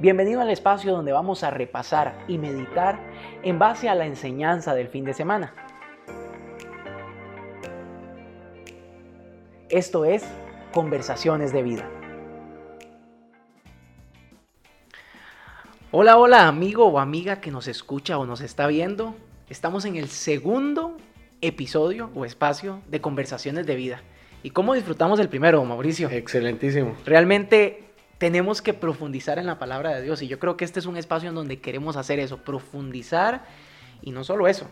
Bienvenido al espacio donde vamos a repasar y meditar en base a la enseñanza del fin de semana. Esto es Conversaciones de Vida. Hola, hola amigo o amiga que nos escucha o nos está viendo. Estamos en el segundo episodio o espacio de Conversaciones de Vida. ¿Y cómo disfrutamos el primero, Mauricio? Excelentísimo. Realmente tenemos que profundizar en la palabra de Dios y yo creo que este es un espacio en donde queremos hacer eso, profundizar y no solo eso,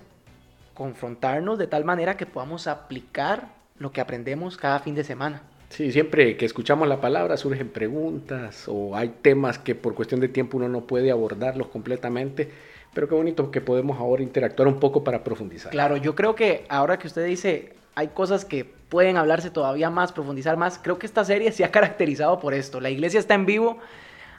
confrontarnos de tal manera que podamos aplicar lo que aprendemos cada fin de semana. Sí, siempre que escuchamos la palabra surgen preguntas o hay temas que por cuestión de tiempo uno no puede abordarlos completamente, pero qué bonito que podemos ahora interactuar un poco para profundizar. Claro, yo creo que ahora que usted dice hay cosas que pueden hablarse todavía más, profundizar más. Creo que esta serie se ha caracterizado por esto. La iglesia está en vivo.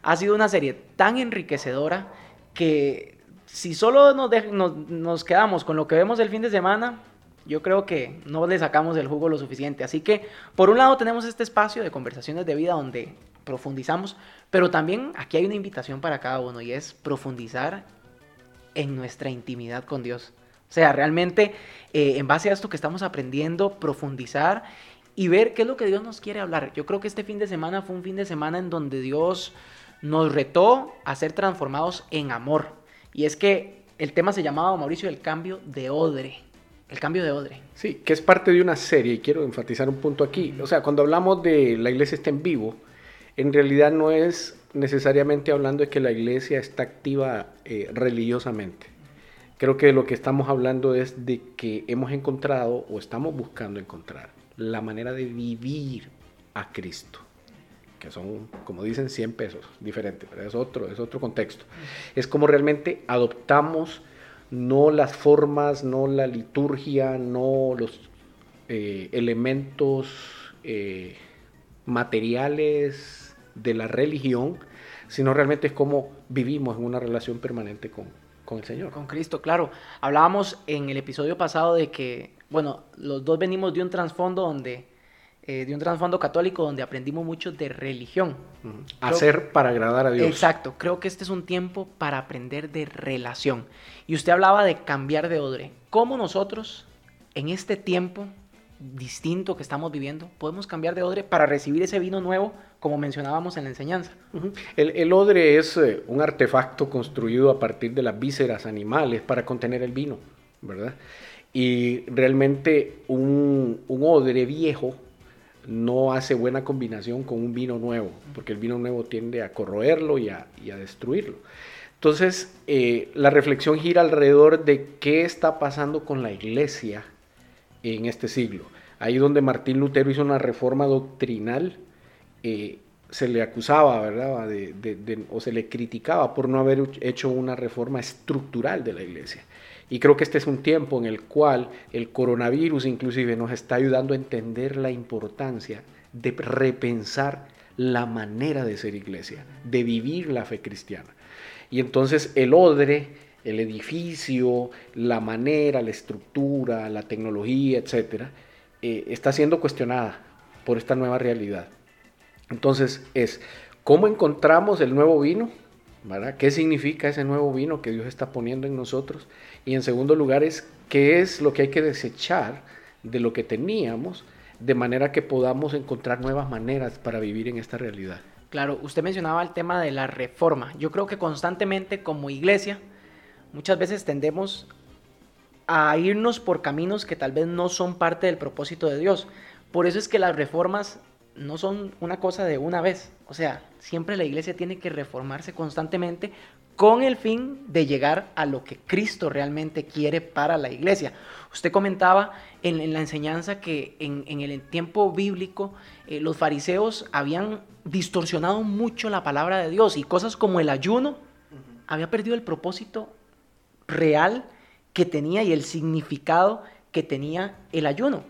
Ha sido una serie tan enriquecedora que si solo nos, quedamos con lo que vemos el fin de semana, yo creo que no le sacamos el jugo lo suficiente. Así que, por un lado, tenemos este espacio de conversaciones de vida donde profundizamos, pero también aquí hay una invitación para cada uno y es profundizar en nuestra intimidad con Dios. O sea, realmente eh, en base a esto que estamos aprendiendo, profundizar y ver qué es lo que Dios nos quiere hablar. Yo creo que este fin de semana fue un fin de semana en donde Dios nos retó a ser transformados en amor. Y es que el tema se llamaba, Mauricio, el cambio de odre. El cambio de odre. Sí, que es parte de una serie y quiero enfatizar un punto aquí. O sea, cuando hablamos de la iglesia está en vivo, en realidad no es necesariamente hablando de que la iglesia está activa eh, religiosamente Creo que lo que estamos hablando es de que hemos encontrado o estamos buscando encontrar la manera de vivir a Cristo, que son, como dicen, 100 pesos diferentes, pero es otro, es otro contexto. Es como realmente adoptamos no las formas, no la liturgia, no los eh, elementos eh, materiales de la religión, sino realmente es como vivimos en una relación permanente con, con el Señor. Con Cristo, claro. Hablábamos en el episodio pasado de que, bueno, los dos venimos de un trasfondo donde, eh, de un trasfondo católico donde aprendimos mucho de religión. Hacer para agradar a Dios. Exacto. Creo que este es un tiempo para aprender de relación. Y usted hablaba de cambiar de odre. ¿Cómo nosotros, en este tiempo distinto que estamos viviendo, podemos cambiar de odre para recibir ese vino nuevo, como mencionábamos en la enseñanza. el, odre es eh, un artefacto construido a partir de las vísceras animales para contener el vino, ¿verdad? Y realmente un, odre viejo no hace buena combinación con un vino nuevo, porque el vino nuevo tiende a corroerlo y a, destruirlo. Entonces, eh, la reflexión gira alrededor de qué está pasando con la iglesia en este siglo. Ahí donde Martín Lutero hizo una reforma doctrinal, eh, se le acusaba, ¿verdad? o se le criticaba por no haber hecho una reforma estructural de la iglesia. Y creo que este es un tiempo en el cual el coronavirus inclusive nos está ayudando a entender la importancia de repensar la manera de ser iglesia, de vivir la fe cristiana. Y entonces el odre el edificio, la manera, la estructura, la tecnología, etcétera, eh, está siendo cuestionada por esta nueva realidad. Entonces es, ¿cómo encontramos el nuevo vino? ¿verdad? ¿Qué significa ese nuevo vino que Dios está poniendo en nosotros? Y en segundo lugar es, ¿qué es lo que hay que desechar de lo que teníamos de manera que podamos encontrar nuevas maneras para vivir en esta realidad? Claro, usted mencionaba el tema de la reforma. Yo creo que constantemente como iglesia muchas veces tendemos a irnos por caminos que tal vez no son parte del propósito de Dios. Por eso es que las reformas no son una cosa de una vez. O sea, siempre la iglesia tiene que reformarse constantemente con el fin de llegar a lo que Cristo realmente quiere para la iglesia. Usted comentaba en, la enseñanza que en, el tiempo bíblico eh, los fariseos habían distorsionado mucho la palabra de Dios y cosas como el ayuno había perdido el propósito real que tenía y el significado que tenía el ayuno.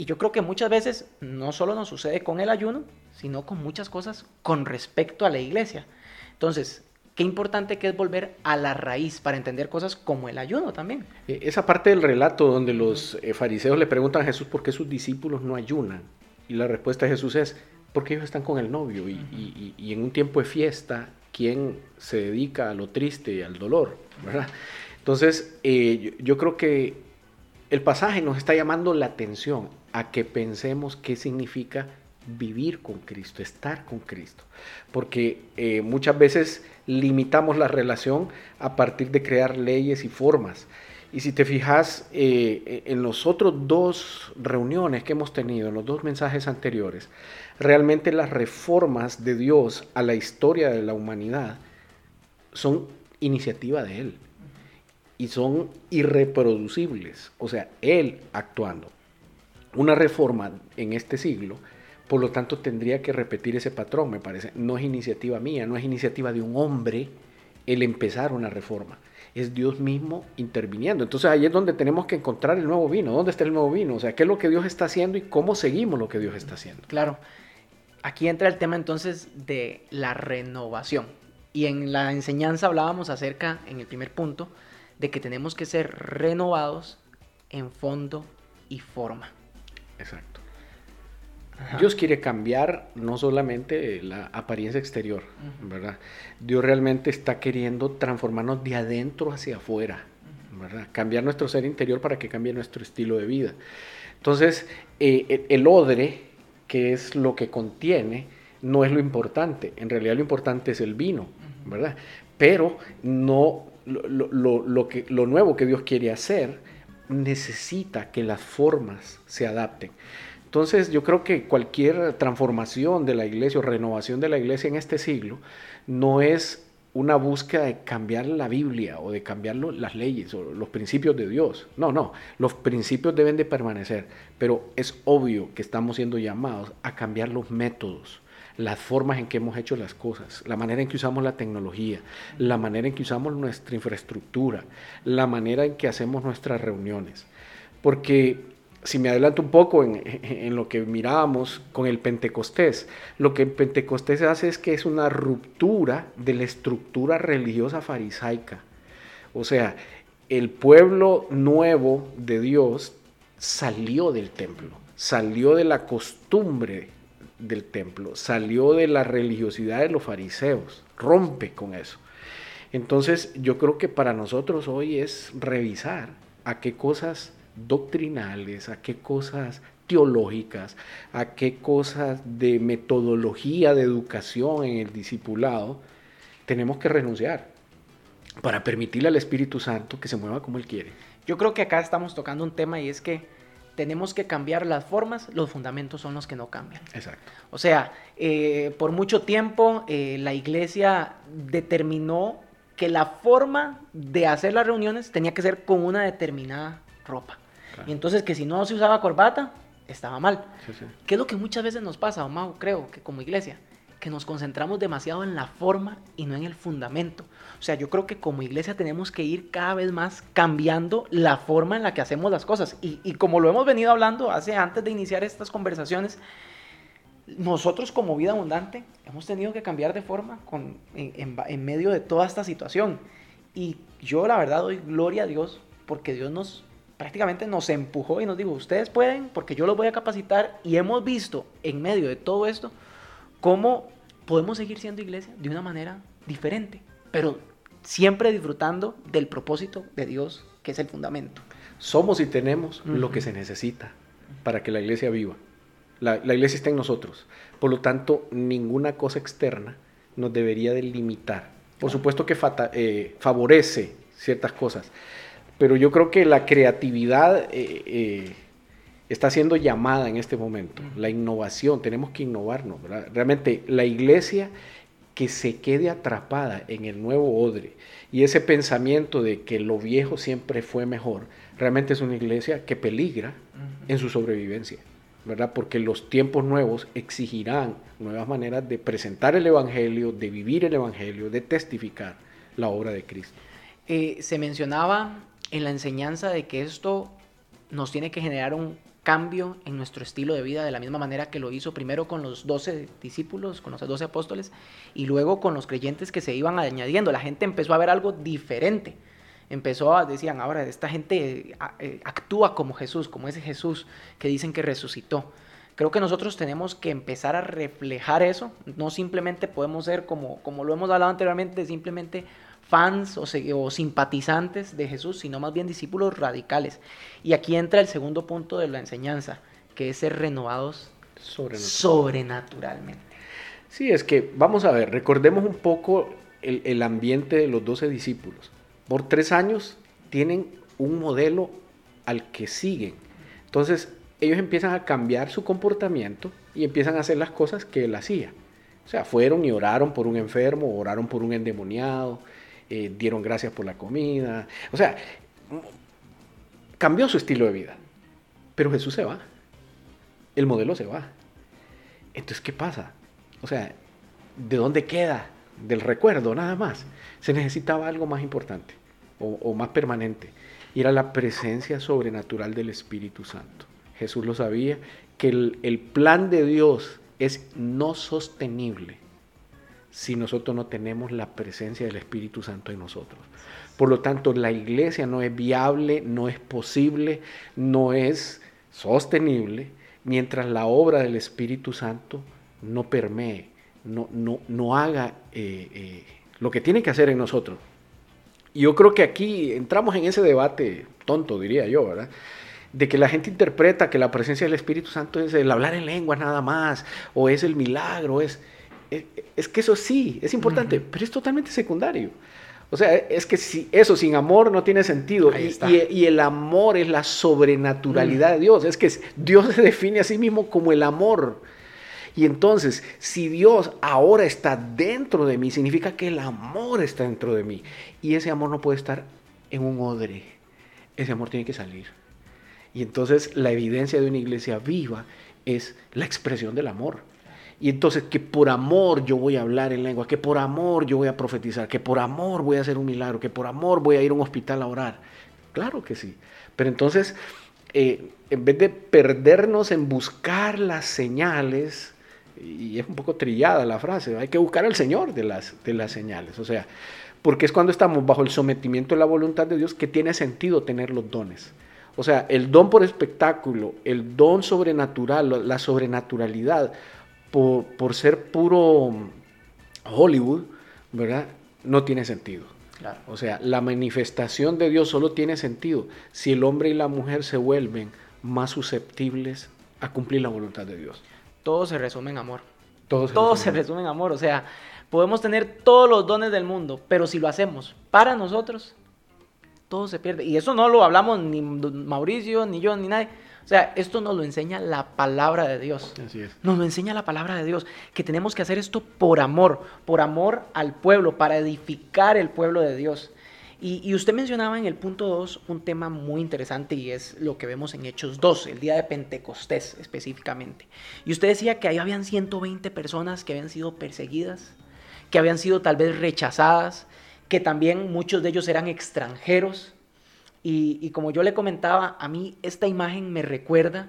Y yo creo que muchas veces no solo nos sucede con el ayuno, sino con muchas cosas con respecto a la iglesia. Entonces, qué importante que es volver a la raíz para entender cosas como el ayuno también. E, esa parte del relato donde los eh, fariseos le preguntan a Jesús por qué sus discípulos no ayunan. Y la respuesta de Jesús es, porque ellos están con el novio y, y en un tiempo de fiesta ¿quién se dedica a lo triste y al dolor? Entonces, eh, yo, creo que el pasaje nos está llamando la atención a que pensemos qué significa vivir con Cristo, estar con Cristo. Porque eh, muchas veces limitamos la relación a partir de crear leyes y formas. Y si te fijas eh, en los otros dos reuniones que hemos tenido, en los dos mensajes anteriores, realmente las reformas de Dios a la historia de la humanidad son iniciativa de Él y son irreproducibles, o sea, Él actuando. Una reforma en este siglo, por lo tanto, tendría que repetir ese patrón, me parece. No es iniciativa mía, no es iniciativa de un hombre el empezar una reforma es Dios mismo interviniendo. Entonces ahí es donde tenemos que encontrar el nuevo vino. ¿Dónde está el nuevo vino? O sea, ¿qué es lo que Dios está haciendo y cómo seguimos lo que Dios está haciendo? Claro. Aquí entra el tema entonces de la renovación. Y en la enseñanza hablábamos acerca, en el primer punto, de que tenemos que ser renovados en fondo y forma. Exacto. Dios quiere cambiar no solamente la apariencia exterior, ¿verdad? Dios realmente está queriendo transformarnos de adentro hacia afuera, ¿verdad? Cambiar nuestro ser interior para que cambie nuestro estilo de vida. Entonces, eh, el odre, que es lo que contiene, no es lo importante. En realidad lo importante es el vino, ¿verdad? Pero no lo, que, lo nuevo que Dios quiere hacer necesita que las formas se adapten. Entonces yo creo que cualquier transformación de la iglesia o renovación de la iglesia en este siglo no es una búsqueda de cambiar la Biblia o de cambiar las leyes o los principios de Dios. No, no, los principios deben de permanecer, pero es obvio que estamos siendo llamados a cambiar los métodos, las formas en que hemos hecho las cosas, la manera en que usamos la tecnología, la manera en que usamos nuestra infraestructura, la manera en que hacemos nuestras reuniones. Porque si me adelanto un poco en, lo que mirábamos con el Pentecostés, lo que el Pentecostés hace es que es una ruptura de la estructura religiosa farisaica. O sea, el pueblo nuevo de Dios salió del templo, salió de la costumbre del templo, salió de la religiosidad de los fariseos, rompe con eso. Entonces yo creo que para nosotros hoy es revisar a qué cosas doctrinales, a qué cosas teológicas, a qué cosas de metodología de educación en el discipulado, tenemos que renunciar para permitirle al Espíritu Santo que se mueva como Él quiere. Yo creo que acá estamos tocando un tema y es que tenemos que cambiar las formas, los fundamentos son los que no cambian. Exacto. O sea, eh, por mucho tiempo eh, la iglesia determinó que la forma de hacer las reuniones tenía que ser con una determinada ropa. Y entonces que si no se usaba corbata, estaba mal. ¿Qué es lo que muchas veces nos pasa, Omar, creo, que como iglesia? Que nos concentramos demasiado en la forma y no en el fundamento. O sea, yo creo que como iglesia tenemos que ir cada vez más cambiando la forma en la que hacemos las cosas. Y, como lo hemos venido hablando hace antes de iniciar estas conversaciones, nosotros como vida abundante hemos tenido que cambiar de forma con, en, en medio de toda esta situación. Y yo la verdad doy gloria a Dios porque Dios nos prácticamente nos empujó y nos dijo, ustedes pueden porque yo los voy a capacitar y hemos visto en medio de todo esto cómo podemos seguir siendo iglesia de una manera diferente, pero siempre disfrutando del propósito de Dios, que es el fundamento. Somos y tenemos lo que se necesita para que la iglesia viva. La, iglesia está en nosotros. Por lo tanto, ninguna cosa externa nos debería delimitar. Por supuesto que eh, favorece ciertas cosas, pero yo creo que la creatividad eh, eh, está siendo llamada en este momento, la innovación, tenemos que innovarnos, Realmente la iglesia que se quede atrapada en el nuevo odre y ese pensamiento de que lo viejo siempre fue mejor, realmente es una iglesia que peligra en su sobrevivencia, ¿verdad? Porque los tiempos nuevos exigirán nuevas maneras de presentar el Evangelio, de vivir el Evangelio, de testificar la obra de Cristo. Eh, se mencionaba en la enseñanza de que esto nos tiene que generar un cambio en nuestro estilo de vida de la misma manera que lo hizo primero con los doce discípulos, con los doce apóstoles, y luego con los creyentes que se iban añadiendo. La gente empezó a ver algo diferente. Empezó a, decían, ahora esta gente eh, actúa como Jesús, como ese Jesús que dicen que resucitó. Creo que nosotros tenemos que empezar a reflejar eso. No simplemente podemos ser, como, como lo hemos hablado anteriormente, simplemente fans o, o, simpatizantes de Jesús, sino más bien discípulos radicales. Y aquí entra el segundo punto de la enseñanza, que es ser renovados sobrenaturalmente. Sí, es que, vamos a ver, recordemos un poco el, el ambiente de los doce discípulos. Por tres años tienen un modelo al que siguen. Entonces, ellos empiezan a cambiar su comportamiento y empiezan a hacer las cosas que él hacía. O sea, fueron y oraron por un enfermo, oraron por un endemoniado, eh, dieron gracias por la comida. O sea, cambió su estilo de vida. Pero Jesús se va. El modelo se va. Entonces, ¿qué pasa? O sea, ¿de dónde queda? Del recuerdo, nada más. Se necesitaba algo más importante o, o más permanente. Y era la presencia sobrenatural del Espíritu Santo. Jesús lo sabía, que el, plan de Dios es no sostenible si nosotros no tenemos la presencia del Espíritu Santo en nosotros. Por lo tanto, la iglesia no es viable, no es posible, no es sostenible mientras la obra del Espíritu Santo no permee, no, no, no haga eh, eh, lo que tiene que hacer en nosotros. Yo creo que aquí entramos en ese debate tonto, diría yo, ¿verdad? de que la gente interpreta que la presencia del Espíritu Santo es el hablar en lenguas nada más, o es el milagro, es, es, que eso sí, es importante, pero es totalmente secundario. O sea, es que si eso sin amor no tiene sentido. Y, y, el amor es la sobrenaturalidad de Dios. Es que Dios se define a sí mismo como el amor. Y entonces, si Dios ahora está dentro de mí, significa que el amor está dentro de mí. Y ese amor no puede estar en un odre. Ese amor tiene que salir. Y entonces la evidencia de una iglesia viva es la expresión del amor. Y entonces que por amor yo voy a hablar en lengua, que por amor yo voy a profetizar, que por amor voy a hacer un milagro, que por amor voy a ir a un hospital a orar. Claro que sí. Pero entonces, eh, en vez de perdernos en buscar las señales, y es un poco trillada la frase, hay que buscar al Señor de las, de las señales. O sea, porque es cuando estamos bajo el sometimiento de la voluntad de Dios que tiene sentido tener los dones. O sea, el don por espectáculo, el don sobrenatural, la sobrenaturalidad, por, ser puro Hollywood, ¿verdad? No tiene sentido. O sea, la manifestación de Dios solo tiene sentido si el hombre y la mujer se vuelven más susceptibles a cumplir la voluntad de Dios. Todo se resume en amor. Todo se, Todo se resume en amor. O sea, podemos tener todos los dones del mundo, pero si lo hacemos para nosotros, todo se pierde. Y eso no lo hablamos ni Mauricio, ni yo, ni nadie. O sea, esto nos lo enseña la palabra de Dios. Así es. Nos lo enseña la palabra de Dios, que tenemos que hacer esto por amor, por amor al pueblo, para edificar el pueblo de Dios. Y, usted mencionaba en el punto 2 un tema muy interesante y es lo que vemos en Hechos 2, el día de Pentecostés específicamente. Y usted decía que ahí habían 120 personas que habían sido perseguidas, que habían sido tal vez rechazadas, que también muchos de ellos eran extranjeros. Y, como yo le comentaba, a mí esta imagen me recuerda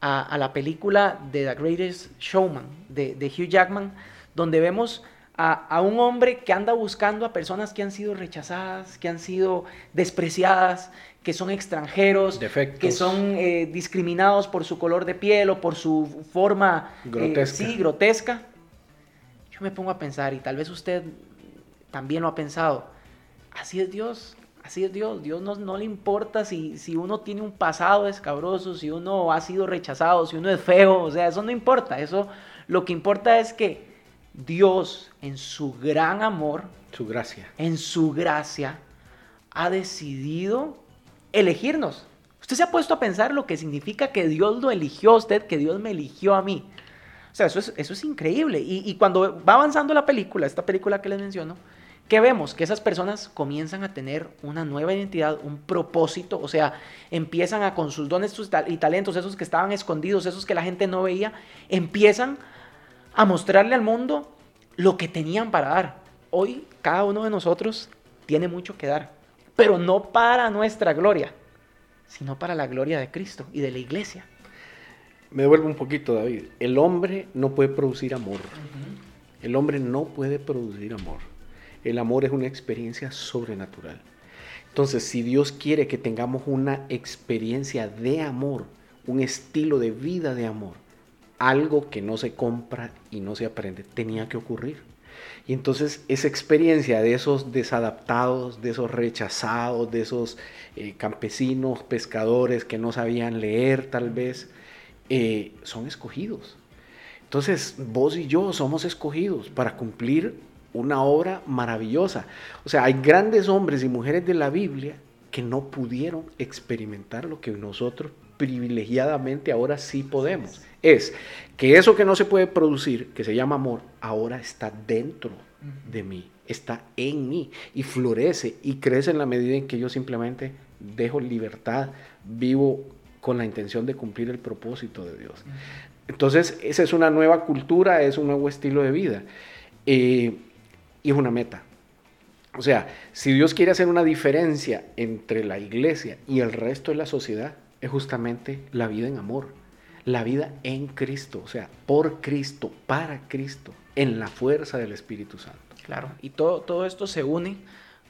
a, la película de The Greatest Showman de, Hugh Jackman, donde vemos a, un hombre que anda buscando a personas que han sido rechazadas, que han sido despreciadas, que son extranjeros, que son eh, discriminados por su color de piel o por su forma eh, grotesca. sí, grotesca. Yo me pongo a pensar, y tal vez usted también lo ha pensado. Así es Dios, así es Dios. Dios no, no le importa si, si uno tiene un pasado escabroso, si uno ha sido rechazado, si uno es feo, o sea, eso no importa. Eso lo que importa es que Dios en su gran amor, su gracia, en su gracia ha decidido elegirnos. Usted se ha puesto a pensar lo que significa que Dios lo eligió a usted, que Dios me eligió a mí. O sea, eso es, eso es increíble. Y, y, cuando va avanzando la película, esta película que les menciono, ¿Qué vemos? Que esas personas comienzan a tener una nueva identidad, un propósito, o sea, empiezan a con sus dones y talentos, esos que estaban escondidos, esos que la gente no veía, empiezan a mostrarle al mundo lo que tenían para dar. Hoy cada uno de nosotros tiene mucho que dar, pero no para nuestra gloria, sino para la gloria de Cristo y de la iglesia. Me devuelvo un poquito, David. El hombre no puede producir amor. El hombre no puede producir amor. El amor es una experiencia sobrenatural. Entonces, si Dios quiere que tengamos una experiencia de amor, un estilo de vida de amor, algo que no se compra y no se aprende tenía que ocurrir. Y entonces esa experiencia de esos desadaptados, de esos rechazados, de esos eh, campesinos, pescadores que no sabían leer tal vez, eh, son escogidos. Entonces vos y yo somos escogidos para cumplir una obra maravillosa. O sea, hay grandes hombres y mujeres de la Biblia que no pudieron experimentar lo que nosotros privilegiadamente ahora sí podemos. Es que eso que no se puede producir, que se llama amor, ahora está dentro de mí, está en mí y florece y crece en la medida en que yo simplemente dejo libertad, vivo con la intención de cumplir el propósito de Dios. Entonces, esa es una nueva cultura, es un nuevo estilo de vida eh, y es una meta. O sea, si Dios quiere hacer una diferencia entre la iglesia y el resto de la sociedad, es justamente la vida en amor, la vida en Cristo, o sea, por Cristo, para Cristo, en la fuerza del Espíritu Santo. Claro, y todo, todo esto se une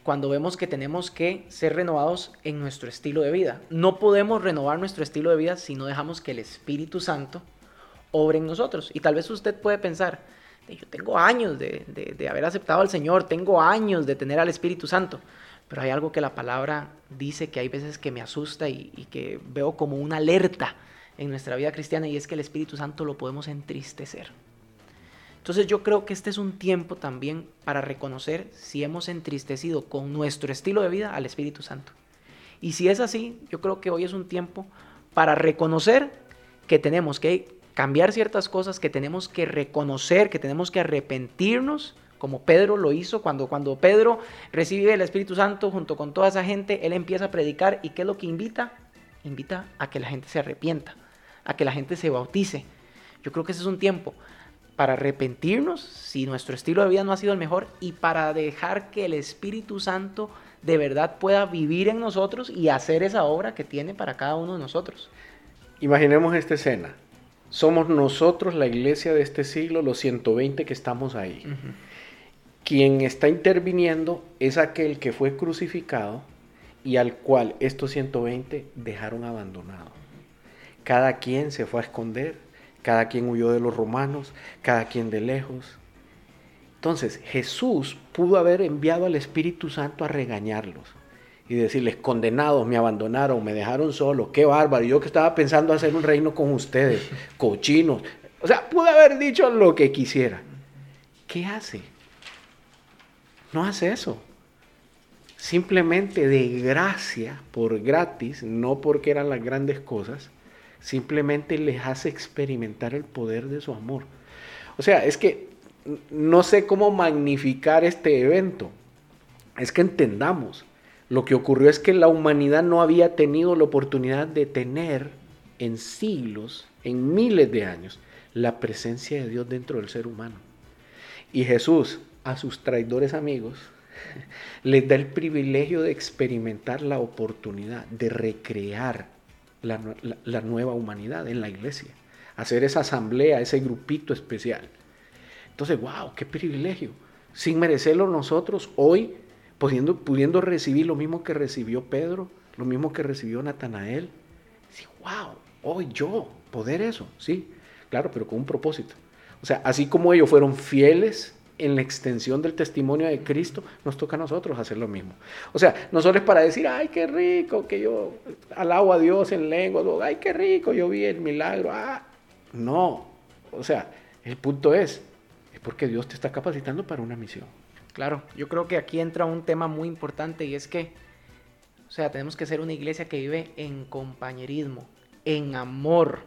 cuando vemos que tenemos que ser renovados en nuestro estilo de vida. No podemos renovar nuestro estilo de vida si no dejamos que el Espíritu Santo obre en nosotros. Y tal vez usted puede pensar, yo tengo años de, de, haber aceptado al Señor, tengo años de tener al Espíritu Santo, pero hay algo que la palabra dice que hay veces que me asusta y, y que veo como una alerta en nuestra vida cristiana y es que el Espíritu Santo lo podemos entristecer. Entonces yo creo que este es un tiempo también para reconocer si hemos entristecido con nuestro estilo de vida al Espíritu Santo. Y si es así, yo creo que hoy es un tiempo para reconocer que tenemos que cambiar ciertas cosas, que tenemos que reconocer, que tenemos que arrepentirnos, como Pedro lo hizo cuando, cuando Pedro recibe el Espíritu Santo junto con toda esa gente, él empieza a predicar y ¿qué es lo que invita? Invita a que la gente se arrepienta, a que la gente se bautice. Yo creo que ese es un tiempo para arrepentirnos si nuestro estilo de vida no ha sido el mejor y para dejar que el Espíritu Santo de verdad pueda vivir en nosotros y hacer esa obra que tiene para cada uno de nosotros. Imaginemos esta escena. Somos nosotros la iglesia de este siglo, los 120 que estamos ahí. Quien está interviniendo es aquel que fue crucificado y al cual estos 120 dejaron abandonado. Cada quien se fue a esconder, cada quien huyó de los romanos, cada quien de lejos. Entonces Jesús pudo haber enviado al Espíritu Santo a regañarlos y decirles, condenados, me abandonaron, me dejaron solo, qué bárbaro, yo que estaba pensando hacer un reino con ustedes, cochinos. O sea, pudo haber dicho lo que quisiera. ¿Qué hace? No hace eso. Simplemente de gracia, por gratis, no porque eran las grandes cosas, simplemente les hace experimentar el poder de su amor. O sea, es que no sé cómo magnificar este evento. Es que entendamos, lo que ocurrió es que la humanidad no había tenido la oportunidad de tener en siglos, en miles de años, la presencia de Dios dentro del ser humano. Y Jesús a sus traidores amigos les da el privilegio de experimentar la oportunidad de recrear la, nueva humanidad en la iglesia, hacer esa asamblea, ese grupito especial. Entonces, wow, qué privilegio. Sin merecerlo nosotros, hoy, pudiendo, pudiendo recibir lo mismo que recibió Pedro, lo mismo que recibió Natanael. Sí, wow, hoy yo, poder eso, sí, claro, pero con un propósito. O sea, así como ellos fueron fieles en la extensión del testimonio de Cristo, nos toca a nosotros hacer lo mismo. O sea, no solo es para decir, ay, qué rico, que yo alabo a Dios en lengua, ay, qué rico, yo vi el milagro. Ah, no, o sea, el punto es, es porque Dios te está capacitando para una misión. Claro, yo creo que aquí entra un tema muy importante y es que, o sea, tenemos que ser una iglesia que vive en compañerismo, en amor.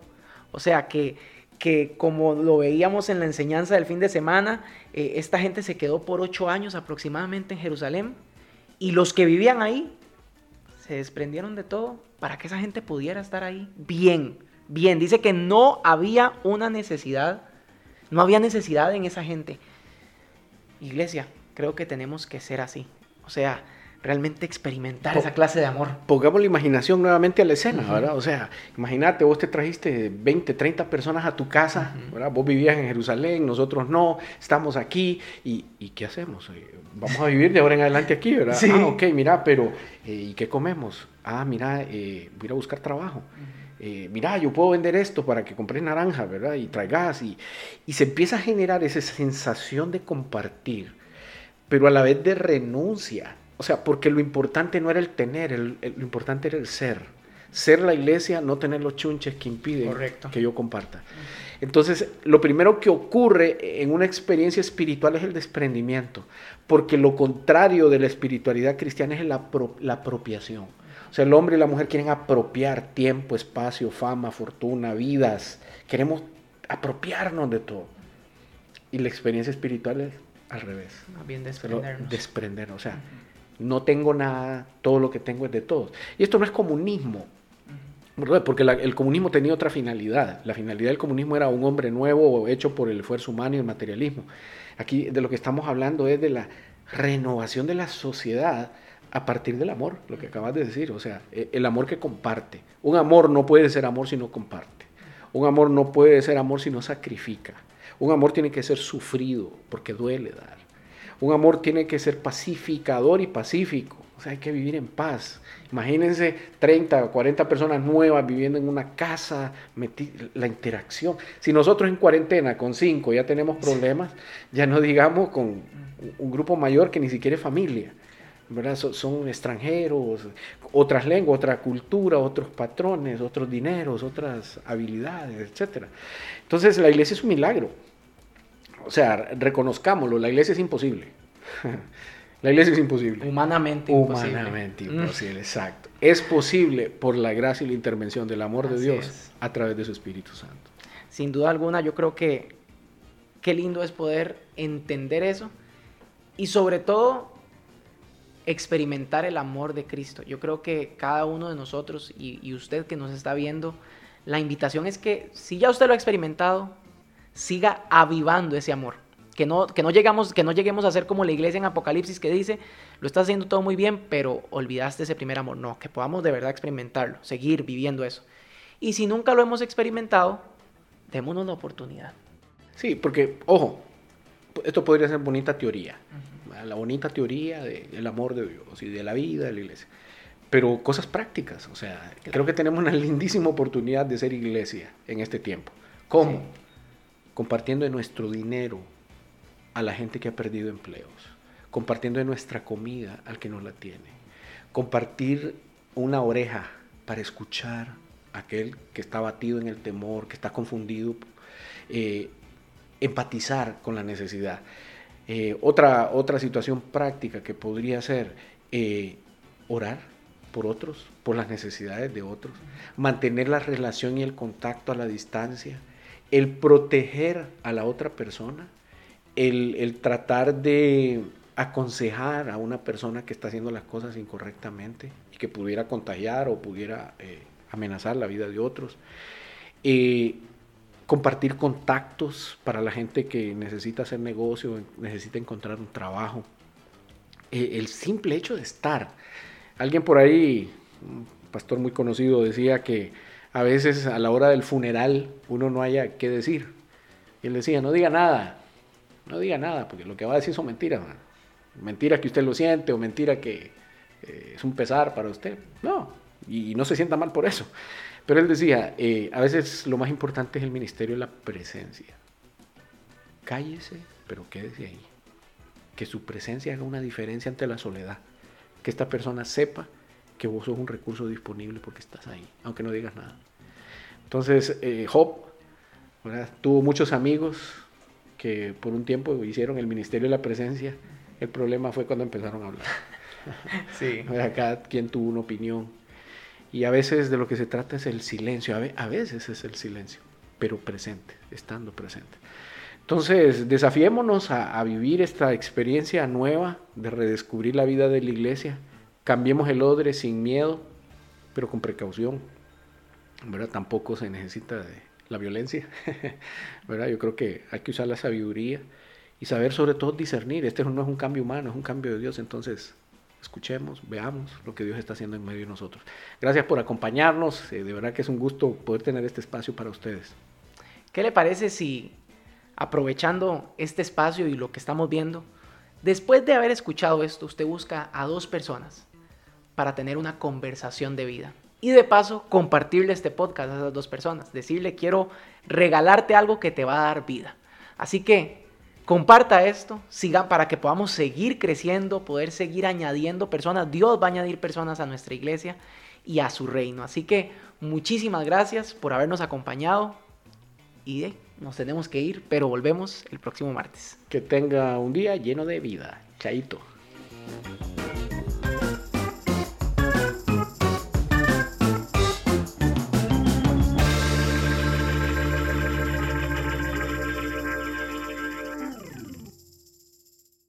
O sea, que que como lo veíamos en la enseñanza del fin de semana, eh, esta gente se quedó por ocho años aproximadamente en Jerusalén y los que vivían ahí se desprendieron de todo para que esa gente pudiera estar ahí bien, bien. Dice que no había una necesidad, no había necesidad en esa gente. Iglesia, creo que tenemos que ser así. O sea, realmente experimentar esa clase de amor. Pongamos la imaginación nuevamente a la escena, ¿verdad? O sea, imagínate, vos te trajiste 20, 30 personas a tu casa, ¿verdad? Vos vivías en Jerusalén, nosotros no, estamos aquí, ¿y, qué hacemos? Eh, vamos a vivir de ahora en adelante aquí, ¿verdad? Sí. Ah, ok, mira, pero eh, ¿y qué comemos? Ah, mira, eh, voy a buscar trabajo. eh, mira, yo puedo vender esto para que compres naranja, ¿verdad? Y traigas, y, y se empieza a generar esa sensación de compartir, pero a la vez de renuncia. O sea, porque lo importante no era el tener, lo importante era el ser. Ser la iglesia, no tener los chunches que impiden que yo comparta. Entonces, lo primero que ocurre en una experiencia espiritual es el desprendimiento, porque lo contrario de la espiritualidad cristiana es la, la apropiación. O sea, el hombre y la mujer quieren apropiar tiempo, espacio, fama, fortuna, vidas. Queremos apropiarnos de todo. Y la experiencia espiritual es al revés. bien desprendernos. Desprendernos. O sea, no tengo nada, todo lo que tengo es de todos. Y esto no es comunismo. Porque el comunismo tenía otra finalidad. La finalidad del comunismo era un hombre nuevo hecho por el esfuerzo humano y el materialismo. Aquí de lo que estamos hablando es de la renovación de la sociedad a partir del amor, lo que acabas de decir, o sea, e, el amor que comparte. Un amor no puede ser amor si no comparte. Un amor no puede ser amor si no sacrifica. Un amor tiene que ser sufrido porque duele dar. Un amor tiene que ser pacificador y pacífico. O sea, hay que vivir en paz. Imagínense 30 o 40 personas nuevas viviendo en una casa, la interacción. Si nosotros en cuarentena con cinco ya tenemos problemas, ya no digamos con un grupo mayor que ni siquiera es familia. ¿verdad? Son, extranjeros, otras lenguas, otra cultura, otros patrones, otros dineros, otras habilidades, etc. Entonces la iglesia es un milagro. O sea, reconozcámoslo, la iglesia es imposible. la iglesia es imposible. Humanamente imposible. Humanamente mm. imposible, exacto. Es posible por la gracia y la intervención del amor de Dios a través de su Espíritu Santo. Sin duda alguna, yo creo que qué lindo es poder entender eso y sobre todo experimentar el amor de Cristo. Yo creo que cada uno de nosotros y, usted que nos está viendo, la invitación es que si ya usted lo ha experimentado, siga avivando ese amor. Que no, que, no llegamos, que no lleguemos a ser como la iglesia en Apocalipsis que dice, lo estás haciendo todo muy bien, pero olvidaste ese primer amor. No, que podamos de verdad experimentarlo, seguir viviendo eso. Y si nunca lo hemos experimentado, démonos la oportunidad. Sí, porque, ojo, esto podría ser bonita teoría la bonita teoría del amor de Dios y de la vida de la iglesia. Pero cosas prácticas, o sea, creo que tenemos una lindísima oportunidad de ser iglesia en este tiempo. ¿Cómo? Compartiendo de nuestro dinero a la gente que ha perdido empleos, compartiendo de nuestra comida al que no la tiene, compartir una oreja para escuchar a aquel que está batido en el temor, que está confundido, eh, empatizar con la necesidad. Eh, otra, otra situación práctica que podría ser eh, orar por otros, por las necesidades de otros, mantener la relación y el contacto a la distancia, el proteger a la otra persona, el, tratar de aconsejar a una persona que está haciendo las cosas incorrectamente y que pudiera contagiar o pudiera eh, amenazar la vida de otros compartir contactos para la gente que necesita hacer negocio, necesita encontrar un trabajo. Eh, el simple hecho de estar. Alguien por ahí, un pastor muy conocido, decía que a veces a la hora del funeral uno no haya qué decir. Y él decía, no diga nada, no diga nada, porque lo que va a decir son mentiras. Mentira que usted lo siente o mentira que eh, es un pesar para usted. No, y no se sienta mal por eso. Pero él decía, eh, a veces lo más importante es el ministerio de la presencia. Cállese, pero quédese ahí. Que su presencia haga una diferencia ante la soledad. Que esta persona sepa que vos sos un recurso disponible porque estás ahí, aunque no digas nada. Entonces, eh, Job tuvo muchos amigos que por un tiempo hicieron el ministerio de la presencia. El problema fue cuando empezaron a hablar. Sí. Acá quien tuvo una opinión y a veces de lo que se trata es el silencio, a veces es el silencio, pero presente, estando presente. Entonces, desafiémonos a, vivir esta experiencia nueva de redescubrir la vida de la iglesia. Cambiemos el odre sin miedo, pero con precaución. ¿verdad? Tampoco se necesita de la violencia. ¿verdad? Yo creo que hay que usar la sabiduría y saber sobre todo discernir. Este no es un cambio humano, es un cambio de Dios. Entonces, escuchemos, veamos lo que Dios está haciendo en medio de nosotros. Gracias por acompañarnos, eh, de verdad que es un gusto poder tener este espacio para ustedes. ¿Qué le parece si, aprovechando este espacio y lo que estamos viendo, después de haber escuchado esto, usted busca a dos personas para tener una conversación de vida? y de paso compartirle este podcast a esas dos personas. Decirle, quiero regalarte algo que te va a dar vida. Así que comparta esto, sigan para que podamos seguir creciendo, poder seguir añadiendo personas. Dios va a añadir personas a nuestra iglesia y a su reino. Así que muchísimas gracias por habernos acompañado y nos tenemos que ir, pero volvemos el próximo martes. Que tenga un día lleno de vida. Chaito.